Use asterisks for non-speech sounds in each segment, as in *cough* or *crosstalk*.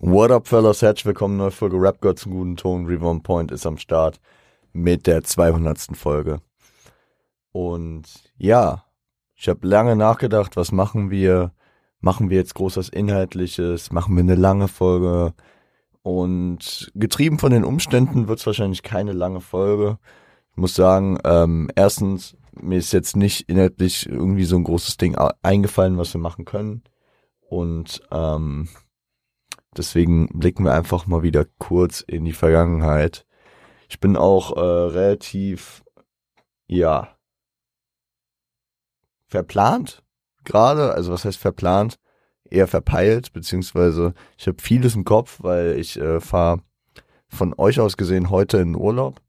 What up, fellas? Herzlich willkommen, neue Folge Rap God zum guten Ton. Reborn Point ist am Start mit der 200. Folge. Und ja, ich habe lange nachgedacht, was machen wir? Machen wir jetzt großes Inhaltliches? Machen wir eine lange Folge? Und getrieben von den Umständen wird es wahrscheinlich keine lange Folge. Ich muss sagen, ähm, erstens, mir ist jetzt nicht inhaltlich irgendwie so ein großes Ding eingefallen, was wir machen können. Und ähm, deswegen blicken wir einfach mal wieder kurz in die Vergangenheit. Ich bin auch äh, relativ, ja, verplant gerade. Also was heißt verplant? Eher verpeilt, beziehungsweise ich habe vieles im Kopf, weil ich äh, fahre von euch aus gesehen heute in Urlaub.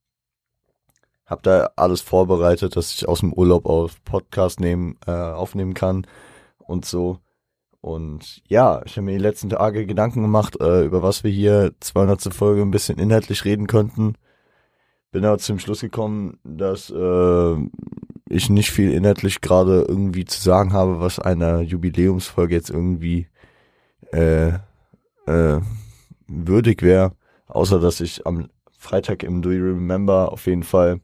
Hab da alles vorbereitet, dass ich aus dem Urlaub auf Podcast nehmen, äh, aufnehmen kann und so. Und ja, ich habe mir die letzten Tage Gedanken gemacht, äh, über was wir hier 200. Folge ein bisschen inhaltlich reden könnten. Bin aber zum Schluss gekommen, dass äh, ich nicht viel inhaltlich gerade irgendwie zu sagen habe, was einer Jubiläumsfolge jetzt irgendwie äh, äh, würdig wäre. Außer dass ich am Freitag im Do You Remember auf jeden Fall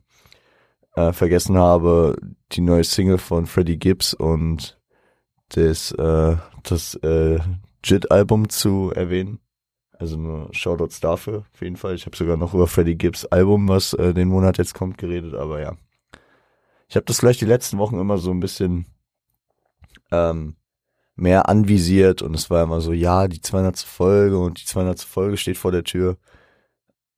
äh, vergessen habe, die neue Single von Freddie Gibbs und das, äh, das äh, JIT-Album zu erwähnen. Also nur Shoutouts dafür, auf jeden Fall. Ich habe sogar noch über Freddie Gibbs Album, was äh, den Monat jetzt kommt, geredet, aber ja. Ich habe das gleich die letzten Wochen immer so ein bisschen ähm, mehr anvisiert und es war immer so, ja, die 200. Folge und die 200. Folge steht vor der Tür.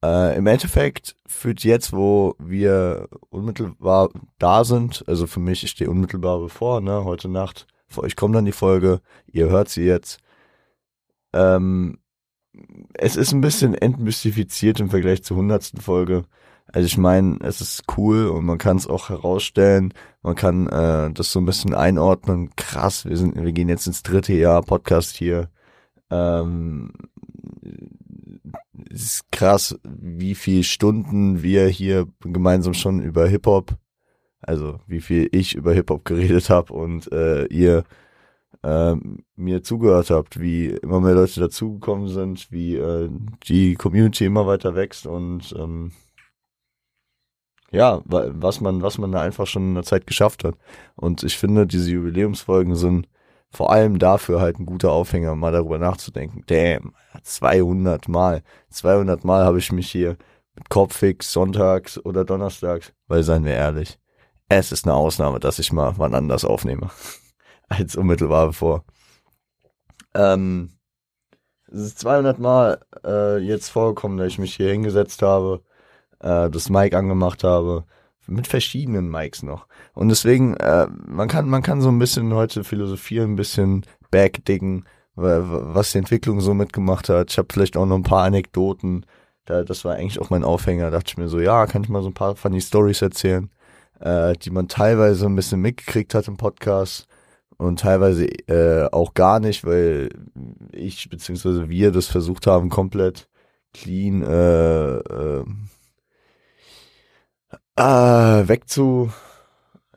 Äh, Im Endeffekt führt jetzt, wo wir unmittelbar da sind, also für mich, ich stehe unmittelbar bevor, ne, heute Nacht, für euch kommt dann die Folge, ihr hört sie jetzt. Ähm, es ist ein bisschen entmystifiziert im Vergleich zur hundertsten Folge. Also ich meine, es ist cool und man kann es auch herausstellen, man kann äh, das so ein bisschen einordnen. Krass, wir sind, wir gehen jetzt ins dritte Jahr Podcast hier. Ähm, es ist krass, wie viel Stunden wir hier gemeinsam schon über Hip Hop, also wie viel ich über Hip Hop geredet habe und äh, ihr äh, mir zugehört habt, wie immer mehr Leute dazugekommen sind, wie äh, die Community immer weiter wächst und ähm, ja, was man, was man da einfach schon in der Zeit geschafft hat. Und ich finde, diese Jubiläumsfolgen sind vor allem dafür halt ein guter Aufhänger, mal darüber nachzudenken. Damn, 200 Mal. 200 Mal habe ich mich hier mit Kopfix sonntags oder donnerstags, weil seien wir ehrlich, es ist eine Ausnahme, dass ich mal wann anders aufnehme, *laughs* als unmittelbar bevor. Ähm, es ist 200 Mal äh, jetzt vorgekommen, dass ich mich hier hingesetzt habe, äh, das Mic angemacht habe, mit verschiedenen Mics noch. Und deswegen, äh, man kann, man kann so ein bisschen heute philosophieren, ein bisschen backdicken, was die Entwicklung so mitgemacht hat. Ich habe vielleicht auch noch ein paar Anekdoten. Da, das war eigentlich auch mein Aufhänger. Da dachte ich mir so, ja, kann ich mal so ein paar funny Stories erzählen, äh, die man teilweise ein bisschen mitgekriegt hat im Podcast und teilweise äh, auch gar nicht, weil ich beziehungsweise wir das versucht haben, komplett clean äh, äh, äh, wegzu,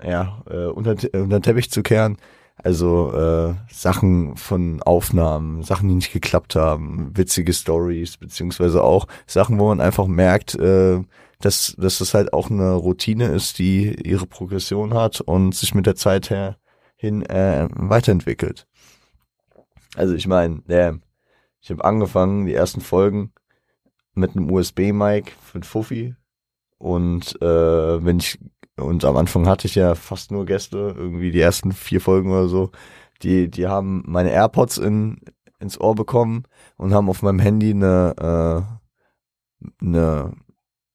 ja, äh, unter, unter Teppich zu kehren. Also äh, Sachen von Aufnahmen, Sachen, die nicht geklappt haben, witzige Stories, beziehungsweise auch Sachen, wo man einfach merkt, äh, dass, dass das halt auch eine Routine ist, die ihre Progression hat und sich mit der Zeit her hin äh, weiterentwickelt. Also ich meine, äh, ich habe angefangen, die ersten Folgen mit einem USB-Mic für Fuffi und äh, wenn ich und am Anfang hatte ich ja fast nur Gäste, irgendwie die ersten vier Folgen oder so. Die, die haben meine AirPods in, ins Ohr bekommen und haben auf meinem Handy eine, äh, eine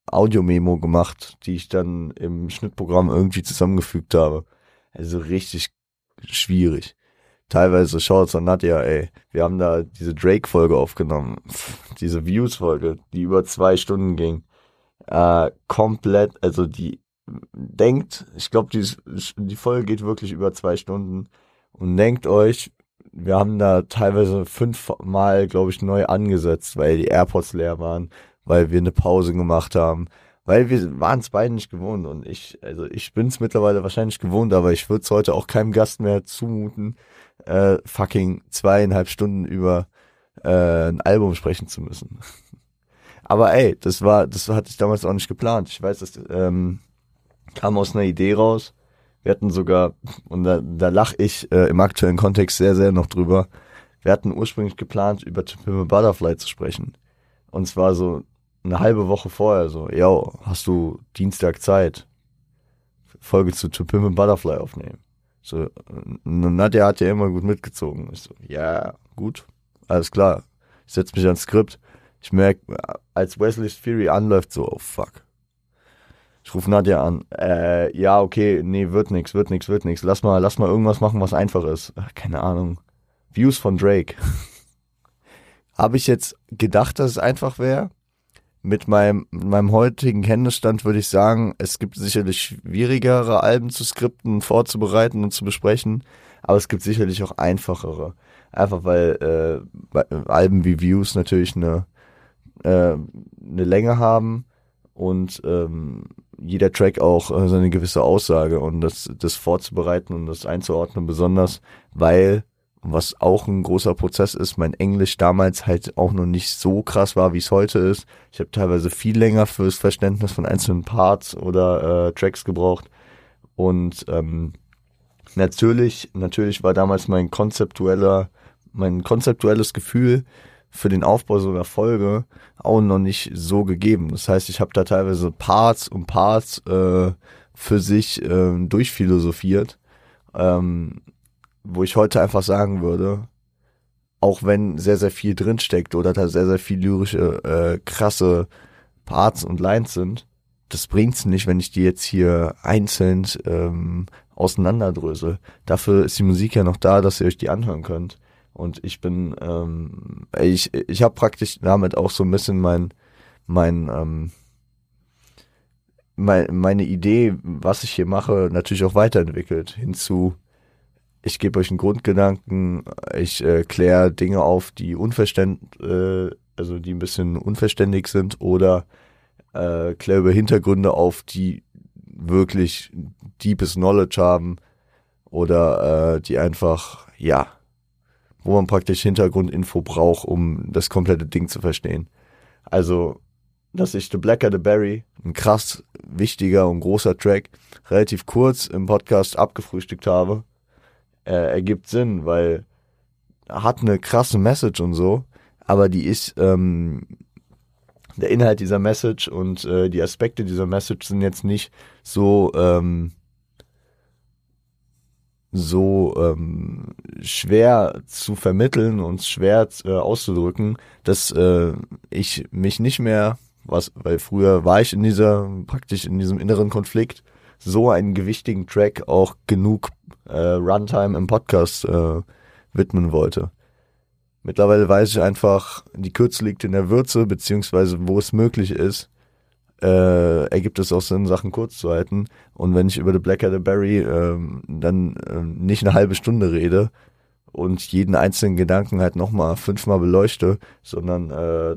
Audio-Memo gemacht, die ich dann im Schnittprogramm irgendwie zusammengefügt habe. Also richtig schwierig. Teilweise schaut's an Nadja, ey. Wir haben da diese Drake-Folge aufgenommen. *laughs* Diese Views-Folge, die über zwei Stunden ging äh, komplett, also die denkt, ich glaube, die, die Folge geht wirklich über zwei Stunden und denkt euch, wir haben da teilweise fünfmal, glaube ich, neu angesetzt, weil die AirPods leer waren, weil wir eine Pause gemacht haben, weil wir waren es beide nicht gewohnt und ich, also ich bin es mittlerweile wahrscheinlich gewohnt, aber ich würde es heute auch keinem Gast mehr zumuten, äh, fucking zweieinhalb Stunden über äh, ein Album sprechen zu müssen. *laughs* Aber ey, das war, das hatte ich damals auch nicht geplant. Ich weiß, das ähm, kam aus einer Idee raus. Wir hatten sogar, und da, da lach ich äh, im aktuellen Kontext sehr, sehr noch drüber, wir hatten ursprünglich geplant, über To Pimp Butterfly zu sprechen. Und zwar so eine halbe Woche vorher so, yo, hast du Dienstag Zeit? Folge zu To Pimp Butterfly aufnehmen. So, Nadja hat ja immer gut mitgezogen. Ich so, ja, gut, alles klar. Ich setz mich ans Skript. Ich merk, als Wesley's Theory anläuft, so, oh fuck. Ich rufe Nadja an. Äh, ja, okay, nee, wird nix, wird nix, wird nix. Lass mal, lass mal irgendwas machen, was einfach ist. Keine Ahnung. Views von Drake. *laughs* Habe ich jetzt gedacht, dass es einfach wäre? Mit meinem, mit meinem heutigen Kenntnisstand würde ich sagen, es gibt sicherlich schwierigere Alben zu skripten, vorzubereiten und zu besprechen, aber es gibt sicherlich auch einfachere. Einfach weil äh, Alben wie Views natürlich eine, äh, eine Länge haben und ähm, jeder Track auch äh, seine gewisse Aussage und das, das vorzubereiten und das einzuordnen, besonders weil was auch ein großer Prozess ist, mein Englisch damals halt auch noch nicht so krass war, wie es heute ist. Ich habe teilweise viel länger fürs Verständnis von einzelnen Parts oder äh, Tracks gebraucht. Und ähm, natürlich, natürlich war damals mein konzeptueller, mein konzeptuelles Gefühl für den Aufbau so einer Folge auch noch nicht so gegeben. Das heißt, ich habe da teilweise Parts und Parts äh, für sich äh, durchphilosophiert. Ähm, wo ich heute einfach sagen würde, auch wenn sehr, sehr viel drinsteckt oder da sehr, sehr viel lyrische, äh, krasse Parts und Lines sind, das bringt's nicht, wenn ich die jetzt hier einzeln ähm, auseinanderdröse. Dafür ist die Musik ja noch da, dass ihr euch die anhören könnt. Und ich bin, ähm, ich, ich habe praktisch damit auch so ein bisschen mein, mein, ähm, mein, meine Idee, was ich hier mache, natürlich auch weiterentwickelt hinzu ich gebe euch einen Grundgedanken, ich äh, kläre Dinge auf, die unverständ, äh, also die ein bisschen unverständlich sind oder äh, kläre über Hintergründe auf, die wirklich deepes Knowledge haben oder äh, die einfach, ja, wo man praktisch Hintergrundinfo braucht, um das komplette Ding zu verstehen. Also, dass ich The Blacker the Berry, ein krass wichtiger und großer Track, relativ kurz im Podcast abgefrühstückt habe äh, ergibt Sinn, weil hat eine krasse Message und so, aber die ist ähm, der Inhalt dieser Message und äh, die Aspekte dieser Message sind jetzt nicht so ähm, so ähm, schwer zu vermitteln und schwer äh, auszudrücken, dass äh, ich mich nicht mehr, was, weil früher war ich in dieser praktisch in diesem inneren Konflikt so einen gewichtigen Track auch genug äh, Runtime im Podcast äh, widmen wollte. Mittlerweile weiß ich einfach, die Kürze liegt in der Würze, beziehungsweise wo es möglich ist, äh, ergibt es auch Sinn, Sachen kurz zu halten. Und wenn ich über The Black the Berry äh, dann äh, nicht eine halbe Stunde rede und jeden einzelnen Gedanken halt nochmal fünfmal beleuchte, sondern äh,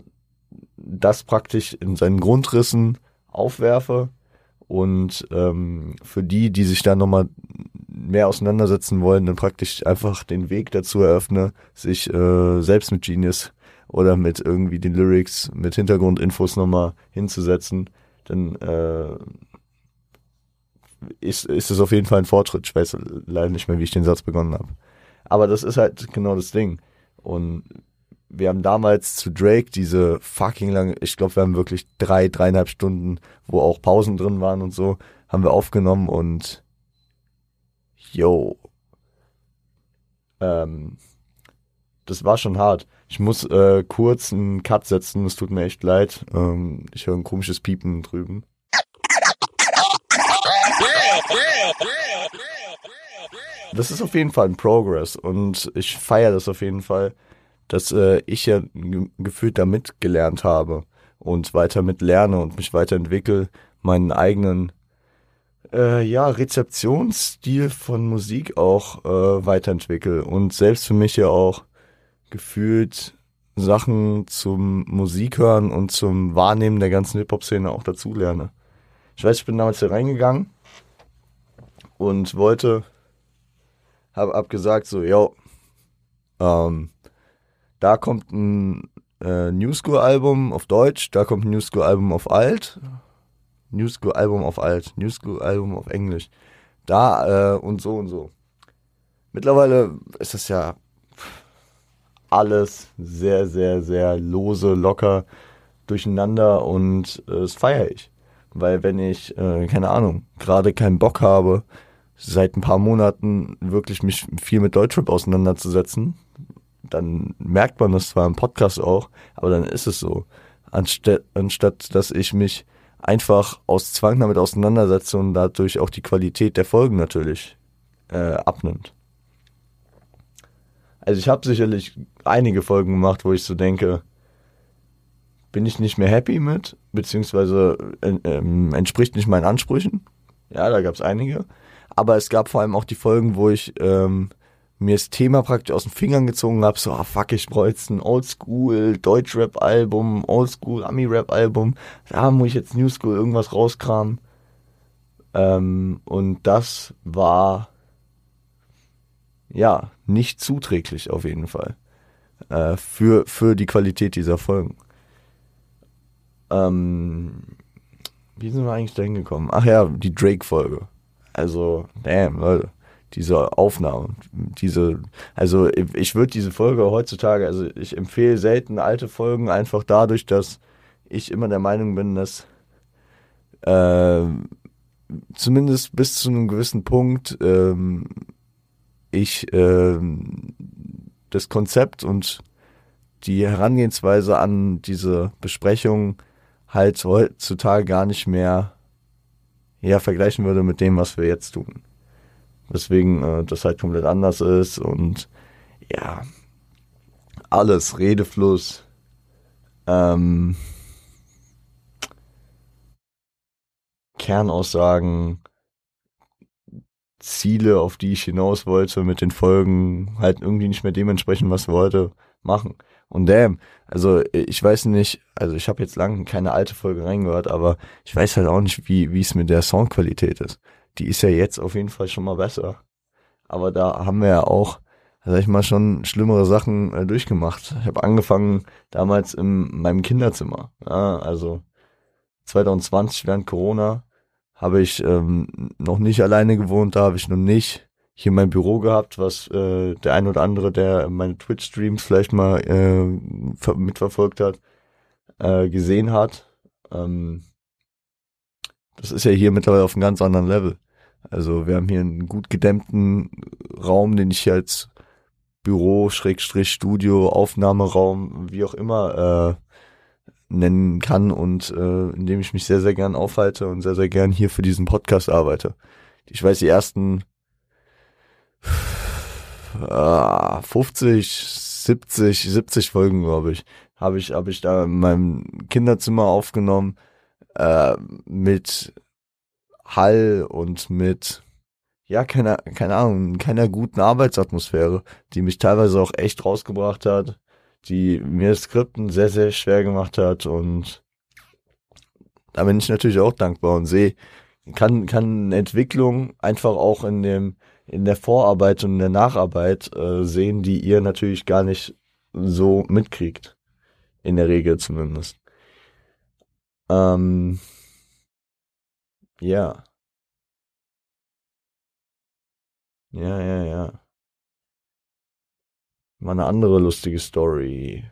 das praktisch in seinen Grundrissen aufwerfe und ähm, für die, die sich da nochmal mehr auseinandersetzen wollen, dann praktisch einfach den Weg dazu eröffne, sich äh, selbst mit Genius oder mit irgendwie den Lyrics, mit Hintergrundinfos nochmal hinzusetzen, dann äh, ist, ist es auf jeden Fall ein Fortschritt. Ich weiß leider nicht mehr, wie ich den Satz begonnen habe. Aber das ist halt genau das Ding. Und wir haben damals zu Drake diese fucking lange, ich glaube, wir haben wirklich drei, dreieinhalb Stunden, wo auch Pausen drin waren und so, haben wir aufgenommen und yo. Ähm, das war schon hart. Ich muss äh, kurz einen Cut setzen, es tut mir echt leid. Ähm, ich höre ein komisches Piepen drüben. Das ist auf jeden Fall ein Progress und ich feiere das auf jeden Fall dass äh, ich ja gefühlt damit gelernt habe und weiter mit lerne und mich weiterentwickle, meinen eigenen äh, ja, Rezeptionsstil von Musik auch äh, weiterentwickle und selbst für mich ja auch gefühlt Sachen zum Musik hören und zum Wahrnehmen der ganzen Hip-Hop-Szene auch dazu lerne. Ich weiß, ich bin damals hier reingegangen und wollte, hab, hab gesagt so, yo, ähm, Da kommt ein äh, New School Album auf Deutsch, da kommt ein New School Album auf Alt. New School Album auf Alt, New School Album auf Englisch. Da äh, und so und so. Mittlerweile ist das ja alles sehr, sehr, sehr lose, locker durcheinander und äh, das feiere ich. Weil wenn ich, äh, keine Ahnung, gerade keinen Bock habe, seit ein paar Monaten wirklich mich viel mit Deutschrap auseinanderzusetzen, dann merkt man das zwar im Podcast auch, aber dann ist es so. Anstatt, anstatt dass ich mich einfach aus Zwang damit auseinandersetze und dadurch auch die Qualität der Folgen natürlich äh, abnimmt. Also ich habe sicherlich einige Folgen gemacht, wo ich so denke, bin ich nicht mehr happy mit, beziehungsweise äh, äh, entspricht nicht meinen Ansprüchen. Ja, da gab es einige. Aber es gab vor allem auch die Folgen, wo ich ähm, mir das Thema praktisch aus den Fingern gezogen habe, so, ah fuck, ich brauche jetzt ein Oldschool Deutschrap-Album, Oldschool Ami-Rap-Album, da muss ich jetzt New School irgendwas rauskramen. Ähm, und das war ja nicht zuträglich auf jeden Fall äh, für, für die Qualität dieser Folgen. Ähm, wie sind wir eigentlich da hingekommen? Ach ja, die Drake-Folge. Also, damn, Leute, diese Aufnahme, diese, also ich würde diese Folge heutzutage, also ich empfehle selten alte Folgen, einfach dadurch, dass ich immer der Meinung bin, dass äh, zumindest bis zu einem gewissen Punkt ähm, ich äh, das Konzept und die Herangehensweise an diese Besprechung halt heutzutage gar nicht mehr ja, vergleichen würde mit dem, was wir jetzt tun. Weswegen äh, das halt komplett anders ist und ja, alles, Redefluss, ähm, Kernaussagen, Ziele, auf die ich hinaus wollte, mit den Folgen halt irgendwie nicht mehr dementsprechend, was wir heute machen. Und damn, also ich weiß nicht, also ich habe jetzt lange keine alte Folge reingehört, aber ich weiß halt auch nicht, wie es mit der Soundqualität ist. Die ist ja jetzt auf jeden Fall schon mal besser. Aber da haben wir ja auch, sag ich mal, schon schlimmere Sachen äh, durchgemacht. Ich habe angefangen damals in meinem Kinderzimmer. Ja, also 2020 während Corona habe ich ähm, noch nicht alleine gewohnt, da habe ich noch nicht hier mein Büro gehabt, was äh, der ein oder andere, der meine Twitch-Streams vielleicht mal äh, mitverfolgt hat, äh, gesehen hat. Ähm, das ist ja hier mittlerweile auf einem ganz anderen Level. Also wir haben hier einen gut gedämmten Raum, den ich hier als Büro, Schrägstrich, Studio, Aufnahmeraum, wie auch immer äh, nennen kann und äh, in dem ich mich sehr, sehr gern aufhalte und sehr, sehr gern hier für diesen Podcast arbeite. Ich weiß, die ersten 50, 70, 70 Folgen, glaube ich, habe ich, habe ich da in meinem Kinderzimmer aufgenommen äh, mit Hall und mit ja, keine, keine Ahnung, keiner guten Arbeitsatmosphäre, die mich teilweise auch echt rausgebracht hat, die mir Skripten sehr, sehr schwer gemacht hat und da bin ich natürlich auch dankbar und sehe, kann, kann Entwicklung einfach auch in dem, in der Vorarbeit und in der Nacharbeit äh, sehen, die ihr natürlich gar nicht so mitkriegt. In der Regel zumindest. Ähm, ja. Ja, ja, ja. Mal eine andere lustige Story.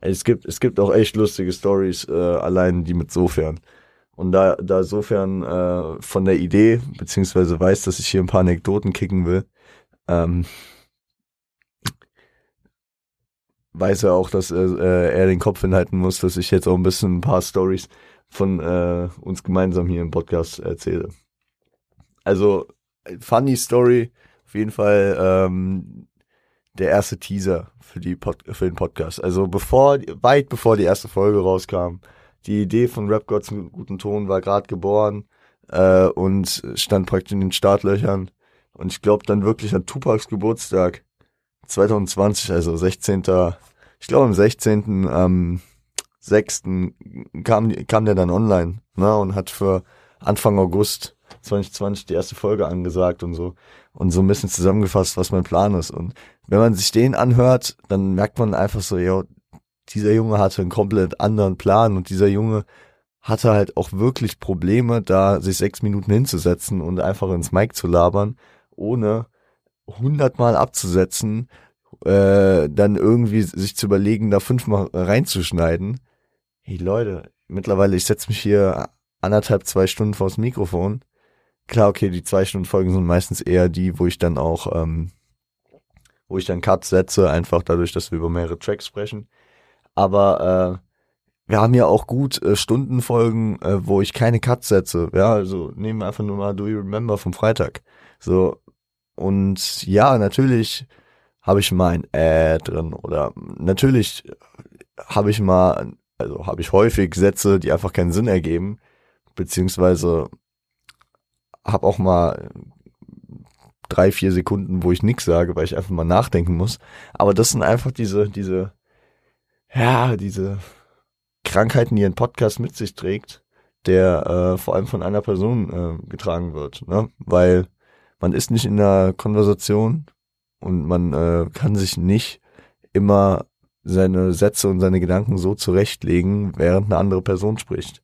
Es gibt, es gibt auch echt lustige Stories, äh, allein die mit sofern. Und da, da sofern äh, von der Idee, beziehungsweise weiß, dass ich hier ein paar Anekdoten kicken will, ähm, weiß er auch, dass äh, er den Kopf hinhalten muss, dass ich jetzt auch ein bisschen ein paar Stories von äh, uns gemeinsam hier im Podcast erzähle. Also, funny Story, auf jeden Fall ähm, der erste Teaser für, die Pod für den Podcast. Also bevor, weit bevor die erste Folge rauskam, die Idee von Rap Gods einen guten Ton war gerade geboren äh, und stand praktisch in den Startlöchern. Und ich glaube dann wirklich an Tupacs Geburtstag 2020, also 16. Ich glaube am 16. am 6. kam, kam der dann online ne, und hat für Anfang August 2020 die erste Folge angesagt und so und so ein bisschen zusammengefasst, was mein Plan ist. Und wenn man sich den anhört, dann merkt man einfach so, ja, dieser Junge hatte einen komplett anderen Plan und dieser Junge hatte halt auch wirklich Probleme, da sich sechs Minuten hinzusetzen und einfach ins Mic zu labern, ohne hundertmal abzusetzen, äh, dann irgendwie sich zu überlegen, da fünfmal reinzuschneiden. Hey Leute, mittlerweile, ich setze mich hier anderthalb, zwei Stunden vors Mikrofon. Klar, okay, die zwei Stunden Folgen sind meistens eher die, wo ich dann auch, ähm, wo ich dann Cuts setze, einfach dadurch, dass wir über mehrere Tracks sprechen. Aber äh, wir haben ja auch gut äh, Stundenfolgen, äh, wo ich keine Cuts setze. Ja, also nehmen wir einfach nur mal Do You Remember vom Freitag. So, und ja, natürlich habe ich mal ein Äh drin oder natürlich habe ich mal, also habe ich häufig Sätze, die einfach keinen Sinn ergeben, beziehungsweise habe auch mal drei, vier Sekunden, wo ich nichts sage, weil ich einfach mal nachdenken muss. Aber das sind einfach diese, diese, ja, diese Krankheiten, die ein Podcast mit sich trägt, der äh, vor allem von einer Person äh, getragen wird, ne? Weil man ist nicht in der Konversation und man äh, kann sich nicht immer seine Sätze und seine Gedanken so zurechtlegen, während eine andere Person spricht.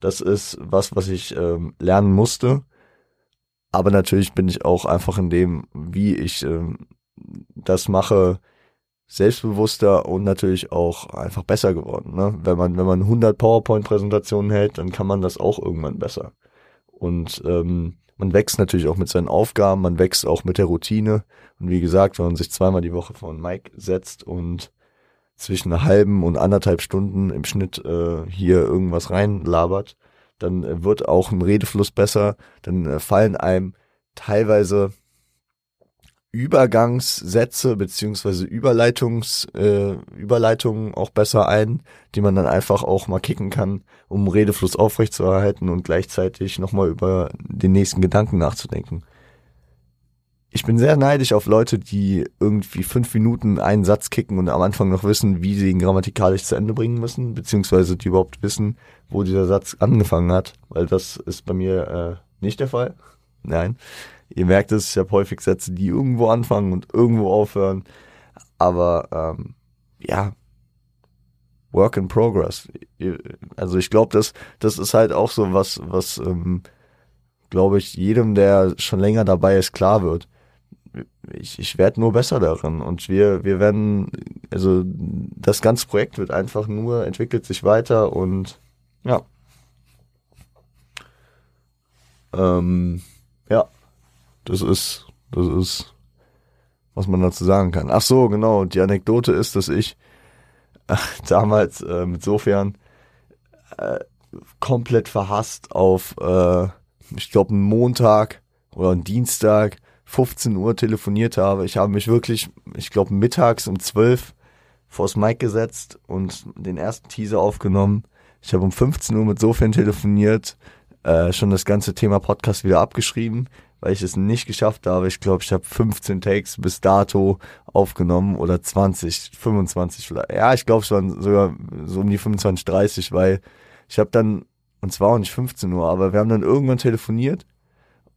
Das ist was, was ich ähm, lernen musste. Aber natürlich bin ich auch einfach in dem, wie ich ähm, das mache, selbstbewusster und natürlich auch einfach besser geworden. Ne? Wenn man wenn man 100 PowerPoint-Präsentationen hält, dann kann man das auch irgendwann besser. Und ähm, man wächst natürlich auch mit seinen Aufgaben, man wächst auch mit der Routine. Und wie gesagt, wenn man sich zweimal die Woche vor einen Mic setzt und zwischen einer halben und anderthalb Stunden im Schnitt äh, hier irgendwas reinlabert, dann äh, wird auch ein Redefluss besser, dann äh, fallen einem teilweise Übergangssätze beziehungsweise Überleitungs, äh, Überleitungen auch besser ein, die man dann einfach auch mal kicken kann, um Redefluss aufrechtzuerhalten und gleichzeitig nochmal über den nächsten Gedanken nachzudenken. Ich bin sehr neidisch auf Leute, die irgendwie fünf Minuten einen Satz kicken und am Anfang noch wissen, wie sie ihn grammatikalisch zu Ende bringen müssen, beziehungsweise die überhaupt wissen, wo dieser Satz angefangen hat, weil das ist bei mir äh, nicht der Fall. Nein. Ihr merkt es, ich habe häufig Sätze, die irgendwo anfangen und irgendwo aufhören. Aber ähm, ja, Work in Progress. Also ich glaube, das, das ist halt auch so was, was, ähm, glaube ich, jedem, der schon länger dabei ist, klar wird. Ich, ich werde nur besser darin und wir, wir werden, also das ganze Projekt wird einfach nur, entwickelt sich weiter und ja. Ähm, ja, das ist, das ist, was man dazu sagen kann. Ach so, genau. Die Anekdote ist, dass ich *laughs* damals äh, mit Sofern äh, komplett verhasst auf, äh, ich glaube, einen Montag oder einen Dienstag 15 Uhr telefoniert habe. Ich habe mich wirklich, ich glaube, mittags um 12 vors Mic gesetzt und den ersten Teaser aufgenommen. Ich habe um 15 Uhr mit Sofern telefoniert, äh, schon das ganze Thema Podcast wieder abgeschrieben weil ich es nicht geschafft habe. Ich glaube, ich habe 15 Takes bis dato aufgenommen oder 20, 25 vielleicht. Ja, ich glaube, es waren sogar so um die 25, 30, weil ich habe dann, und zwar auch nicht 15 Uhr, aber wir haben dann irgendwann telefoniert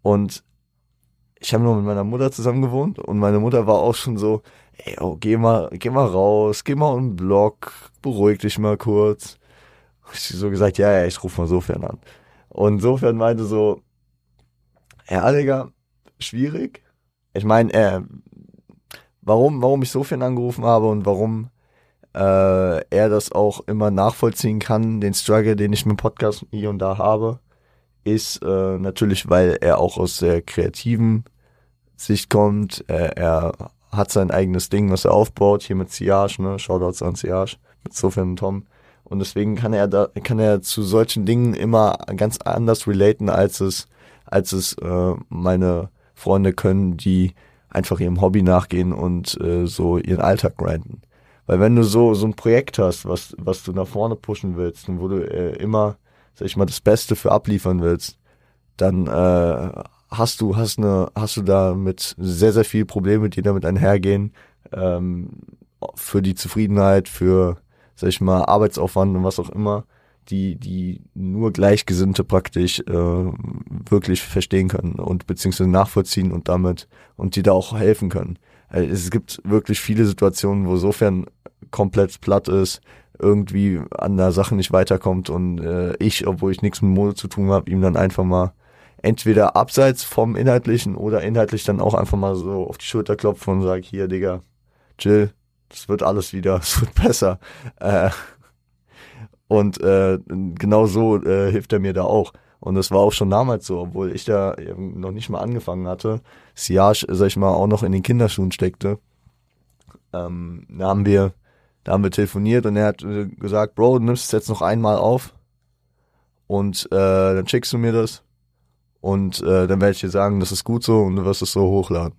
und ich habe nur mit meiner Mutter zusammen gewohnt und meine Mutter war auch schon so, ey, oh, geh mal, geh mal raus, geh mal um den Block, beruhig dich mal kurz. Ich so gesagt, ja, ja, ich rufe mal sofern an. Und sofern meinte so, ja, Digga, schwierig. Ich meine, äh, warum, warum ich so viel angerufen habe und warum äh, er das auch immer nachvollziehen kann, den Struggle, den ich mit Podcast hier und da habe, ist äh, natürlich, weil er auch aus der kreativen Sicht kommt. Er hat sein eigenes Ding, was er aufbaut, hier mit Siage, ne? Shoutouts an Siage, mit Sofian und Tom. Und deswegen kann er da, kann er zu solchen Dingen immer ganz anders relaten, als es als es äh, meine Freunde können, die einfach ihrem Hobby nachgehen und äh, so ihren Alltag grinden. Weil wenn du so so ein Projekt hast, was was du nach vorne pushen willst und wo du äh, immer, sag ich mal, das Beste für abliefern willst, dann äh, hast du hast eine hast du da mit sehr sehr viel Probleme, die damit einhergehen ähm, für die Zufriedenheit, für sag ich mal Arbeitsaufwand und was auch immer die, die nur Gleichgesinnte praktisch äh, wirklich verstehen können und beziehungsweise nachvollziehen und damit und die da auch helfen können. äh, es gibt wirklich viele Situationen, wo sofern komplett platt ist, irgendwie an der Sache nicht weiterkommt und äh, ich, obwohl ich nichts mit Mode zu tun habe, ihm dann einfach mal entweder abseits vom Inhaltlichen oder inhaltlich dann auch einfach mal so auf die Schulter klopfen und sage, hier, Digga, chill, das wird alles wieder, *laughs* es wird besser. Äh, und äh, genau so äh, hilft er mir da auch. Und das war auch schon damals so, obwohl ich da eben noch nicht mal angefangen hatte. Siage, sag ich mal, auch noch in den Kinderschuhen steckte. Ähm, da haben wir, da haben wir telefoniert und er hat äh, gesagt, Bro, du nimmst es jetzt noch einmal auf und äh, dann schickst du mir das und äh, dann werde ich dir sagen, das ist gut so und du wirst es so hochladen.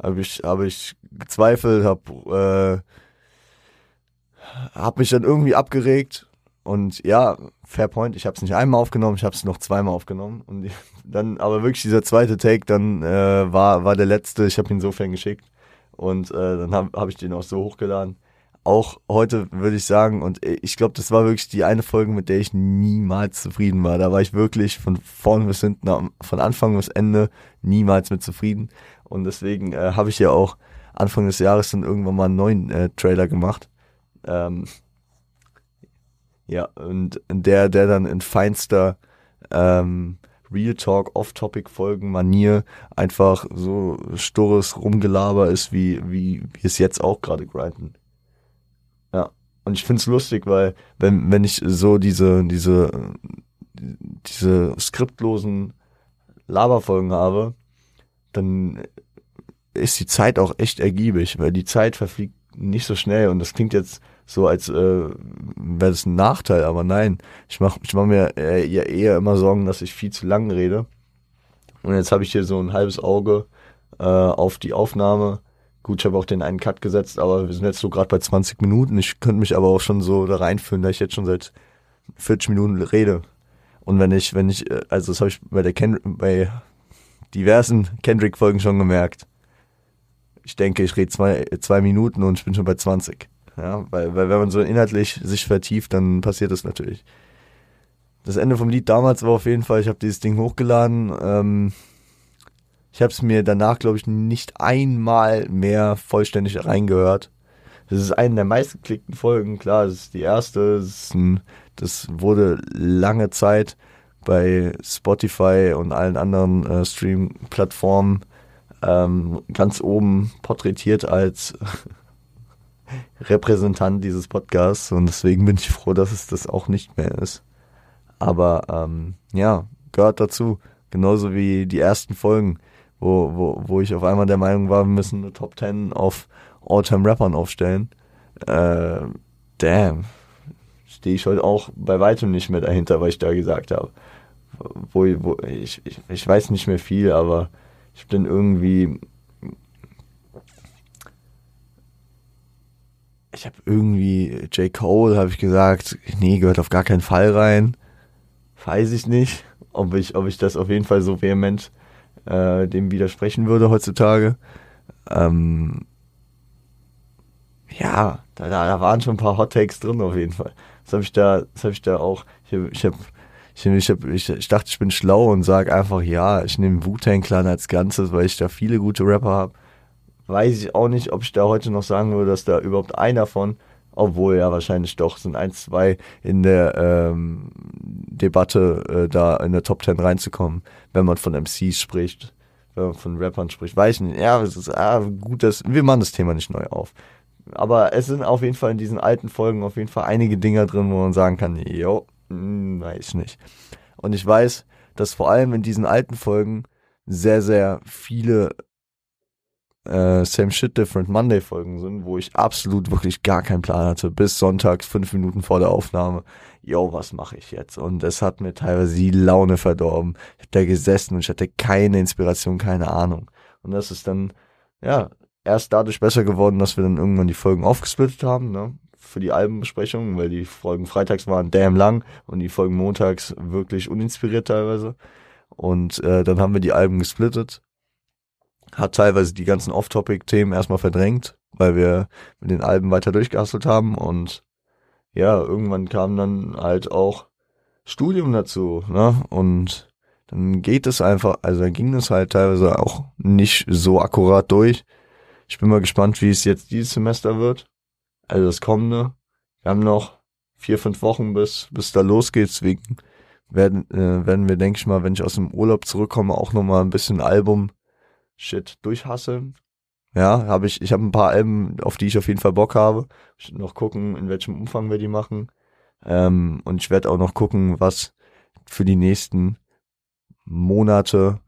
Habe ich, habe ich gezweifelt, habe äh, hab mich dann irgendwie abgeregt und ja, fair point, ich habe es nicht einmal aufgenommen, ich habe es noch zweimal aufgenommen und *laughs* dann aber wirklich dieser zweite Take, dann äh, war war der letzte, ich habe ihn insofern geschickt und äh, dann habe hab ich den auch so hochgeladen. Auch heute würde ich sagen und ich glaube, das war wirklich die eine Folge, mit der ich niemals zufrieden war. Da war ich wirklich von vorn bis hinten, von Anfang bis Ende niemals mit zufrieden und deswegen äh, habe ich ja auch Anfang des Jahres dann irgendwann mal einen neuen äh, Trailer gemacht. Ähm, ja, und der, der dann in feinster ähm, Real Talk, Off-Topic-Folgen-Manier einfach so sturres Rumgelaber ist, wie, wie, wie es jetzt auch gerade grinden. Ja. Und ich find's lustig, weil, wenn, wenn ich so diese, diese, diese skriptlosen Laberfolgen habe, dann ist die Zeit auch echt ergiebig, weil die Zeit verfliegt nicht so schnell und das klingt jetzt so, als äh, wäre das ein Nachteil, aber nein, ich mache ich mach mir äh, ja eher immer Sorgen, dass ich viel zu lang rede. Und jetzt habe ich hier so ein halbes Auge äh, auf die Aufnahme. Gut, ich habe auch den einen Cut gesetzt, aber wir sind jetzt so gerade bei 20 Minuten. Ich könnte mich aber auch schon so da reinführen, da ich jetzt schon seit 40 Minuten rede. Und wenn ich, wenn ich, äh, also das habe ich bei der Ken bei diversen Kendrick-Folgen schon gemerkt. Ich denke, ich rede zwei, zwei Minuten und ich bin schon bei 20. Ja, weil, weil wenn man so inhaltlich sich vertieft, dann passiert das natürlich. Das Ende vom Lied damals war auf jeden Fall, ich habe dieses Ding hochgeladen. Ähm, ich habe es mir danach, glaube ich, nicht einmal mehr vollständig reingehört. Das ist eine der meistgeklickten Folgen, klar, das ist die erste. Das, ein, das wurde lange Zeit bei Spotify und allen anderen äh, Stream-Plattformen ähm, ganz oben porträtiert als *laughs* Repräsentant dieses Podcasts und deswegen bin ich froh, dass es das auch nicht mehr ist. Aber ähm, ja, gehört dazu. Genauso wie die ersten Folgen, wo, wo, wo ich auf einmal der Meinung war, wir müssen eine Top 10 auf All-Time-Rappern aufstellen. Äh, damn. Stehe ich heute auch bei weitem nicht mehr dahinter, was ich da gesagt habe. Wo, wo, ich, ich, ich weiß nicht mehr viel, aber ich bin irgendwie ich habe irgendwie J. Cole, habe ich gesagt, nee, gehört auf gar keinen Fall rein. Weiß ich nicht, ob ich, ob ich das auf jeden Fall so vehement äh, dem widersprechen würde heutzutage. Ähm, ja, da, da waren schon ein paar Hot Takes drin auf jeden Fall. Das habe ich da, das ich da auch. Ich habe, ich, hab, ich, ich, hab, ich, ich dachte, ich bin schlau und sag einfach, ja, ich nehme Wu-Tang Clan als Ganzes, weil ich da viele gute Rapper habe weiß ich auch nicht, ob ich da heute noch sagen würde, dass da überhaupt einer von, obwohl ja wahrscheinlich doch sind ein, zwei in der ähm, Debatte äh, da in der Top Ten reinzukommen, wenn man von MCs spricht, wenn man von Rappern spricht. Weiß ich nicht. Ja, es ist ah, gut, dass wir machen das Thema nicht neu auf. Aber es sind auf jeden Fall in diesen alten Folgen auf jeden Fall einige Dinger drin, wo man sagen kann, jo, hm, weiß nicht. Und ich weiß, dass vor allem in diesen alten Folgen sehr, sehr viele äh, Same Shit Different Monday Folgen sind, wo ich absolut wirklich gar keinen Plan hatte, bis sonntags fünf Minuten vor der Aufnahme. Yo, was mache ich jetzt? Und es hat mir teilweise die Laune verdorben. Ich hab da gesessen und ich hatte keine Inspiration, keine Ahnung. Und das ist dann, ja, erst dadurch besser geworden, dass wir dann irgendwann die Folgen aufgesplittet haben, ne? Für die Albenbesprechungen, weil die Folgen freitags waren damn lang und die Folgen montags wirklich uninspiriert teilweise. Und äh, dann haben wir die Alben gesplittet hat teilweise die ganzen Off-Topic-Themen erstmal verdrängt, weil wir mit den Alben weiter durchgehustelt haben und ja, irgendwann kam dann halt auch Studium dazu, ne? Und dann geht es einfach, also dann ging es halt teilweise auch nicht so akkurat durch. Ich bin mal gespannt, wie es jetzt dieses Semester wird. Also das kommende. Wir haben noch vier, fünf Wochen, bis, bis da losgeht. Deswegen werden, äh, werden wir, denke ich mal, wenn ich aus dem Urlaub zurückkomme, auch nochmal ein bisschen Album-Shit durchhasseln. Ja, habe ich, ich habe ein paar Alben, auf die ich auf jeden Fall Bock habe. Ich noch gucken, in welchem Umfang wir die machen. Ähm, und ich werde auch noch gucken, was für die nächsten Monate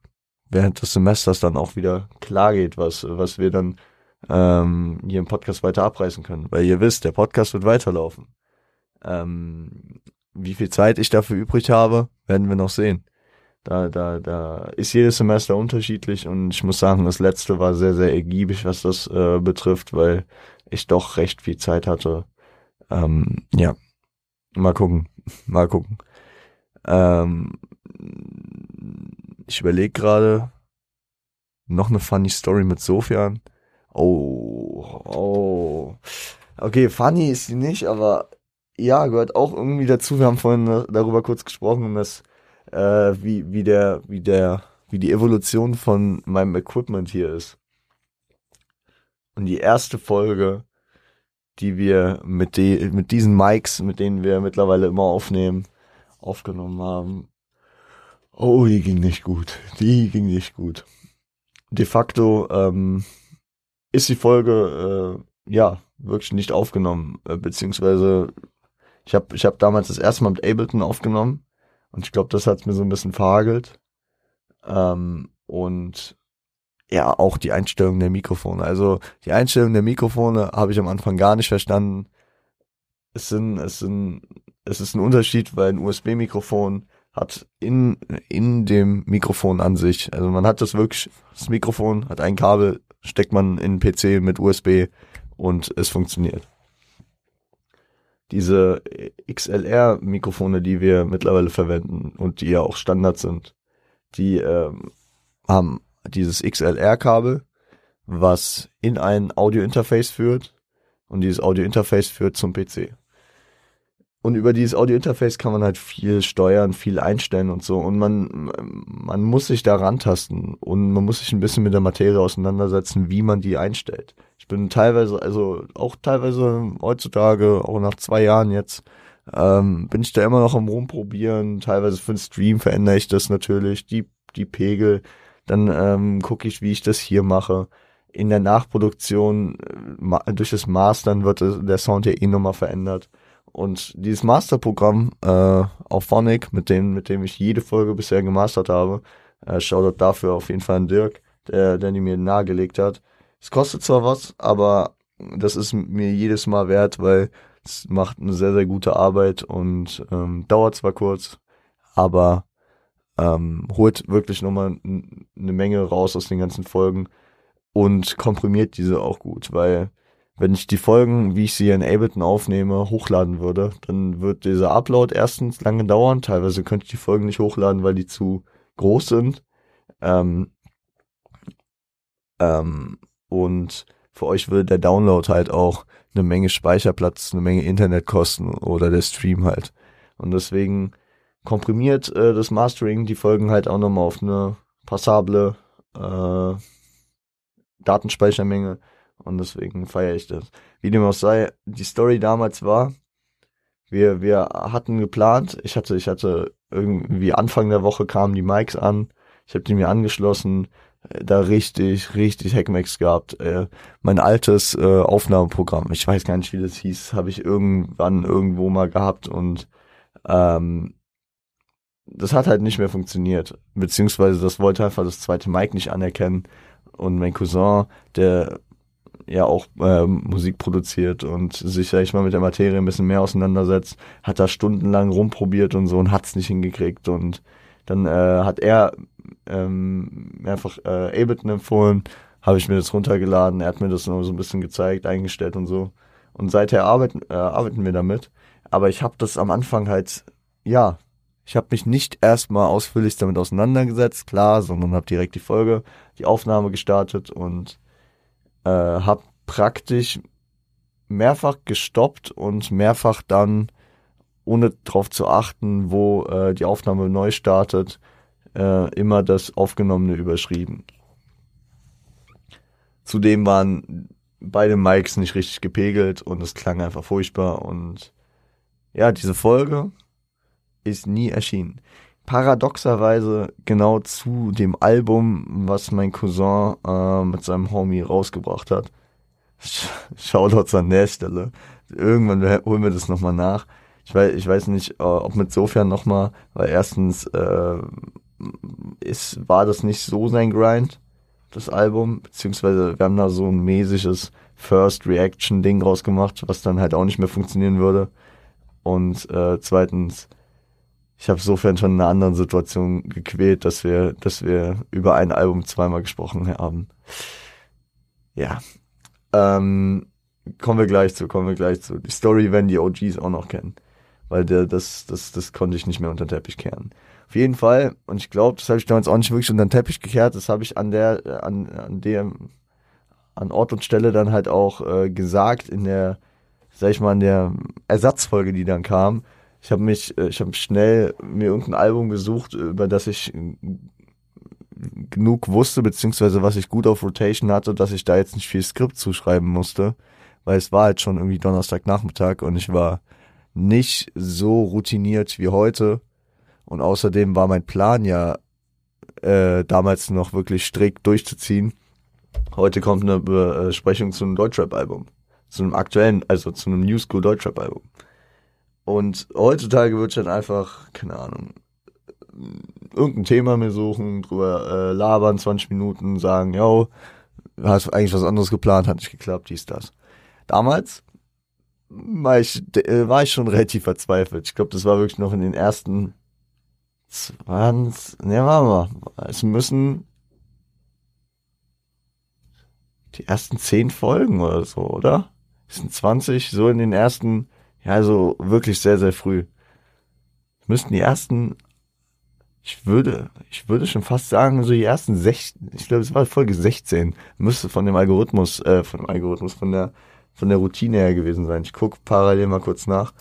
während des Semesters dann auch wieder klar geht, was, was wir dann ähm, hier im Podcast weiter abreißen können. Weil ihr wisst, der Podcast wird weiterlaufen. Ähm, wie viel Zeit ich dafür übrig habe, werden wir noch sehen. Da, da, da ist jedes Semester unterschiedlich und ich muss sagen, das letzte war sehr, sehr ergiebig, was das äh, betrifft, weil ich doch recht viel Zeit hatte. Ähm, ja, mal gucken, *laughs* mal gucken. Ähm, ich überlege gerade noch eine funny Story mit Sofian. Oh, oh. Okay, funny ist sie nicht, aber ja, gehört auch irgendwie dazu. Wir haben vorhin darüber kurz gesprochen, dass äh, wie, wie der, wie der, wie die Evolution von meinem Equipment hier ist. Und die erste Folge, die wir mit, de, mit diesen Mics, mit denen wir mittlerweile immer aufnehmen, aufgenommen haben. Oh, die ging nicht gut. Die ging nicht gut. De facto ähm, ist die Folge äh, ja wirklich nicht aufgenommen, äh, beziehungsweise ich habe ich hab damals das erste Mal mit Ableton aufgenommen und ich glaube, das hat mir so ein bisschen verhagelt. Ähm, und ja, auch die Einstellung der Mikrofone. Also die Einstellung der Mikrofone habe ich am Anfang gar nicht verstanden. Es sind, es sind, es ist ein Unterschied, weil ein USB-Mikrofon hat in, in dem Mikrofon an sich, also man hat das wirklich, das Mikrofon hat ein Kabel, steckt man in den PC mit USB und es funktioniert diese XLR-Mikrofone, die wir mittlerweile verwenden und die ja auch Standard sind, die ähm, haben dieses XLR-Kabel, was in ein Audio-Interface führt und dieses Audio-Interface führt zum PC. Und über dieses Audio-Interface kann man halt viel steuern, viel einstellen und so. Und man, man muss sich da rantasten und man muss sich ein bisschen mit der Materie auseinandersetzen, wie man die einstellt. Ich bin teilweise, also auch teilweise heutzutage, auch nach zwei Jahren jetzt, ähm, bin ich da immer noch am rumprobieren. Teilweise für den Stream verändere ich das natürlich, die, die Pegel. Dann ähm, gucke ich, wie ich das hier mache. In der Nachproduktion, äh, durch das Mastern wird der Sound ja eh nochmal verändert. Und dieses Masterprogramm äh, auf Phonic, mit dem, mit dem ich jede Folge bisher gemastert habe, äh, Shoutout dafür auf jeden Fall an Dirk, der, der die mir nahegelegt hat. Es kostet zwar was, aber das ist mir jedes Mal wert, weil es macht eine sehr, sehr gute Arbeit und ähm, dauert zwar kurz, aber ähm, holt wirklich nochmal eine Menge raus aus den ganzen Folgen und komprimiert diese auch gut, weil wenn ich die Folgen, wie ich sie in Ableton aufnehme, hochladen würde, dann wird dieser Upload erstens lange dauern. Teilweise könnte ich die Folgen nicht hochladen, weil die zu groß sind. Ähm, ähm, und für euch würde der Download halt auch eine Menge Speicherplatz, eine Menge Internet kosten oder der Stream halt. Und deswegen komprimiert äh, das Mastering die Folgen halt auch nochmal auf eine passable äh, Datenspeichermenge und deswegen feiere ich das. Wie dem auch sei, die Story damals war, wir, wir hatten geplant, ich hatte, ich hatte irgendwie Anfang der Woche kamen die Mics an, ich habe die mir angeschlossen, äh, da richtig, richtig Hackmax gehabt. Äh, mein altes äh, Aufnahmeprogramm, ich weiß gar nicht, wie das hieß, habe ich irgendwann irgendwo mal gehabt und ähm, das hat halt nicht mehr funktioniert. Beziehungsweise das wollte einfach das zweite Mic nicht anerkennen. Und mein Cousin, der ja auch äh, Musik produziert und sich, sag ich mal, mit der Materie ein bisschen mehr auseinandersetzt, hat da stundenlang rumprobiert und so und hat's nicht hingekriegt und dann äh, hat er ähm, einfach äh, Ableton empfohlen, habe ich mir das runtergeladen, er hat mir das noch so ein bisschen gezeigt, eingestellt und so. Und seither arbeiten, äh, arbeiten wir damit, aber ich habe das am Anfang halt, ja, ich habe mich nicht erstmal ausführlich damit auseinandergesetzt, klar, sondern habe direkt die Folge, die Aufnahme gestartet und äh, habe praktisch mehrfach gestoppt und mehrfach dann, ohne darauf zu achten, wo äh, die Aufnahme neu startet, äh, immer das Aufgenommene überschrieben. Zudem waren beide Mics nicht richtig gepegelt und es klang einfach furchtbar und ja, diese Folge ist nie erschienen. Paradoxerweise genau zu dem Album, was mein Cousin äh, mit seinem Homie rausgebracht hat. Shoutouts an der Stelle. Irgendwann holen wir das nochmal nach. Ich weiß, ich weiß nicht, äh, ob mit Sofia nochmal, weil erstens äh, ist, war das nicht so sein Grind, das Album, beziehungsweise wir haben da so ein mäßiges First Reaction Ding rausgemacht, was dann halt auch nicht mehr funktionieren würde. Und äh, zweitens, ich habe sofern schon in einer anderen Situation gequält, dass wir, dass wir über ein Album zweimal gesprochen haben. Ja. Ähm, kommen wir gleich zu, kommen wir gleich zu. Die Story werden die OGs auch noch kennen. Weil der, das, das, das konnte ich nicht mehr unter den Teppich kehren. Auf jeden Fall, und ich glaube, das habe ich damals auch nicht wirklich unter den Teppich gekehrt, das habe ich an der, an, an dem, an Ort und Stelle dann halt auch äh, gesagt in der, sag ich mal, in der Ersatzfolge, die dann kam. Ich habe mich, äh, ich habe schnell mir irgendein Album gesucht, über das ich genug wusste, beziehungsweise was ich gut auf Rotation hatte, dass ich da jetzt nicht viel Skript zuschreiben musste, weil es war halt schon irgendwie Donnerstagnachmittag und ich war nicht so routiniert wie heute. Und außerdem war mein Plan ja äh, damals noch wirklich strikt durchzuziehen. Heute kommt eine Besprechung zu einem Deutschrap-Album. Zu einem aktuellen, also zu einem New School Deutschrap-Album. Und heutzutage würde ich dann einfach, keine Ahnung, irgendein Thema mir suchen, drüber äh, labern, 20 Minuten, sagen, yo, hast eigentlich was anderes geplant, hat nicht geklappt, dies, das. Damals war ich, äh, war ich schon relativ verzweifelt. Ich glaube, das war wirklich noch in den ersten 20, ne, warte mal, es müssen die ersten 10 Folgen oder so, oder? Es sind 20, so in den ersten, ja, so wirklich sehr, sehr früh. Müssten die ersten ich würde, ich würde schon fast sagen, so die ersten 16, ich glaube, es war Folge 16, müsste von dem Algorithmus, äh, von dem Algorithmus, von der, von der Routine her gewesen sein. Ich gucke parallel mal kurz nach.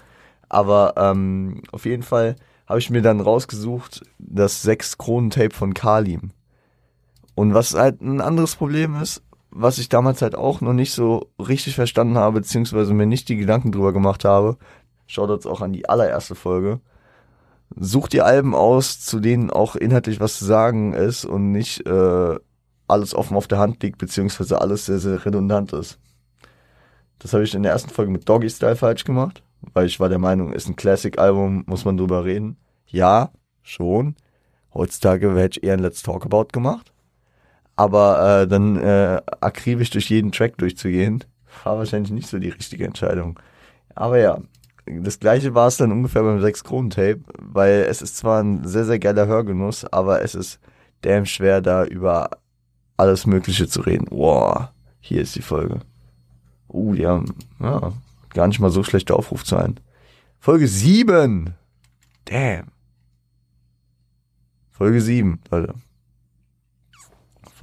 Aber ähm, auf jeden Fall habe ich mir dann rausgesucht, das 6 Kronen Tape von Kalim. Und was halt ein anderes Problem ist, was ich damals halt auch noch nicht so richtig verstanden habe, beziehungsweise mir nicht die Gedanken drüber gemacht habe, schaut jetzt auch an die allererste Folge, such dir Alben aus, zu denen auch inhaltlich was zu sagen ist und nicht äh, alles offen auf der Hand liegt, beziehungsweise alles sehr, sehr redundant ist. Das habe ich in der ersten Folge mit Doggy Style falsch gemacht, weil ich war der Meinung, ist ein Classic-Album, muss man drüber reden. Ja, schon. Heutzutage hätte ich eher ein Let's Talk About gemacht. Aber äh, dann äh, akribisch durch jeden Track durchzugehen, war wahrscheinlich nicht so die richtige Entscheidung. Aber ja, das gleiche war es dann ungefähr beim 6 Kronen Tape, weil es ist zwar ein sehr, sehr geiler Hörgenuss, aber es ist damn schwer, da über alles Mögliche zu reden. Wow, hier ist die Folge. Uh, die haben, ja, gar nicht mal so schlechte Aufrufzahlen. Folge 7! Damn. Folge 7, Leute.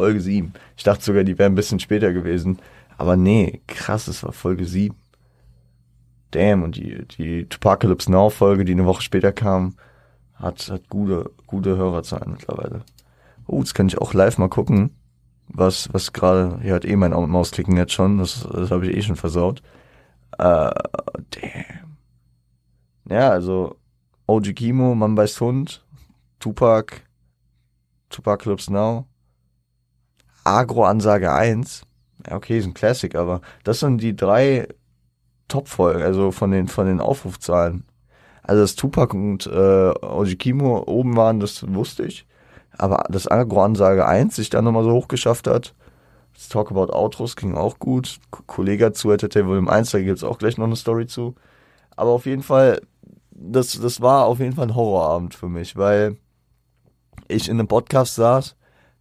Folge 7. Ich dachte sogar, die wäre ein bisschen später gewesen. Aber nee, krass, es war Folge 7 damn, und die, die Tupacalypse Now Folge, die eine Woche später kam, hat, hat gute, gute Hörerzahlen mittlerweile. Oh, das kann ich auch live mal gucken. Was, was gerade, hier hat eh mein Mausklicken jetzt schon, das, das habe ich eh schon versaut. Äh, damn. Ja, also, OG Kimo, Mann beißt Hund, Tupac, Tupac Clubs Now, Agro-Ansage 1. Ja, okay, ist ein Classic, aber das sind die drei Top-Folgen, also von den, von den Aufrufzahlen. Also dass Tupac und äh, Ojikimo oben waren, das wusste ich. Aber das Agro-Ansage 1 sich dann nochmal so hochgeschafft hat. Das Talk About Outros ging auch gut. K Kollege zu hätte Volume 1, da gibt's auch gleich noch eine Story zu. Aber auf jeden Fall, das, das war auf jeden Fall ein Horrorabend für mich, weil ich in einem Podcast saß,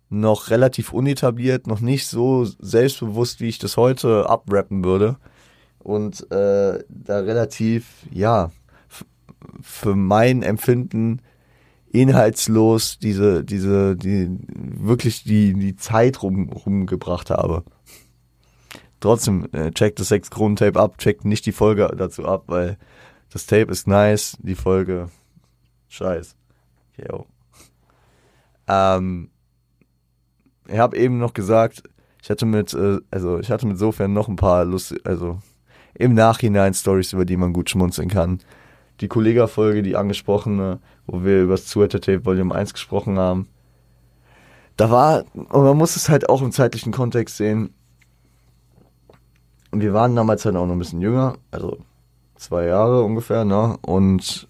noch relativ unetabliert, noch nicht so selbstbewusst, wie ich das heute abrappen würde und äh, da relativ, ja, für mein Empfinden inhaltslos diese, diese, die, wirklich die, die Zeit rum, rumgebracht habe. Trotzdem, äh, checkt das sechs Kronen Tape ab, checkt nicht die Folge dazu ab, weil das Tape ist nice, die Folge scheiß. Yo. Ähm, ich habe eben noch gesagt, ich hatte mit, äh, also ich hatte mit sofern noch ein paar lustige, also im Nachhinein Stories, über die man gut schmunzeln kann. Die Kollega-Folge, die angesprochene, wo wir über das Twitter Tape Volume 1 gesprochen haben. Da war, und man muss es halt auch im zeitlichen Kontext sehen. Und wir waren damals halt auch noch ein bisschen jünger, also zwei Jahre ungefähr, ne? Und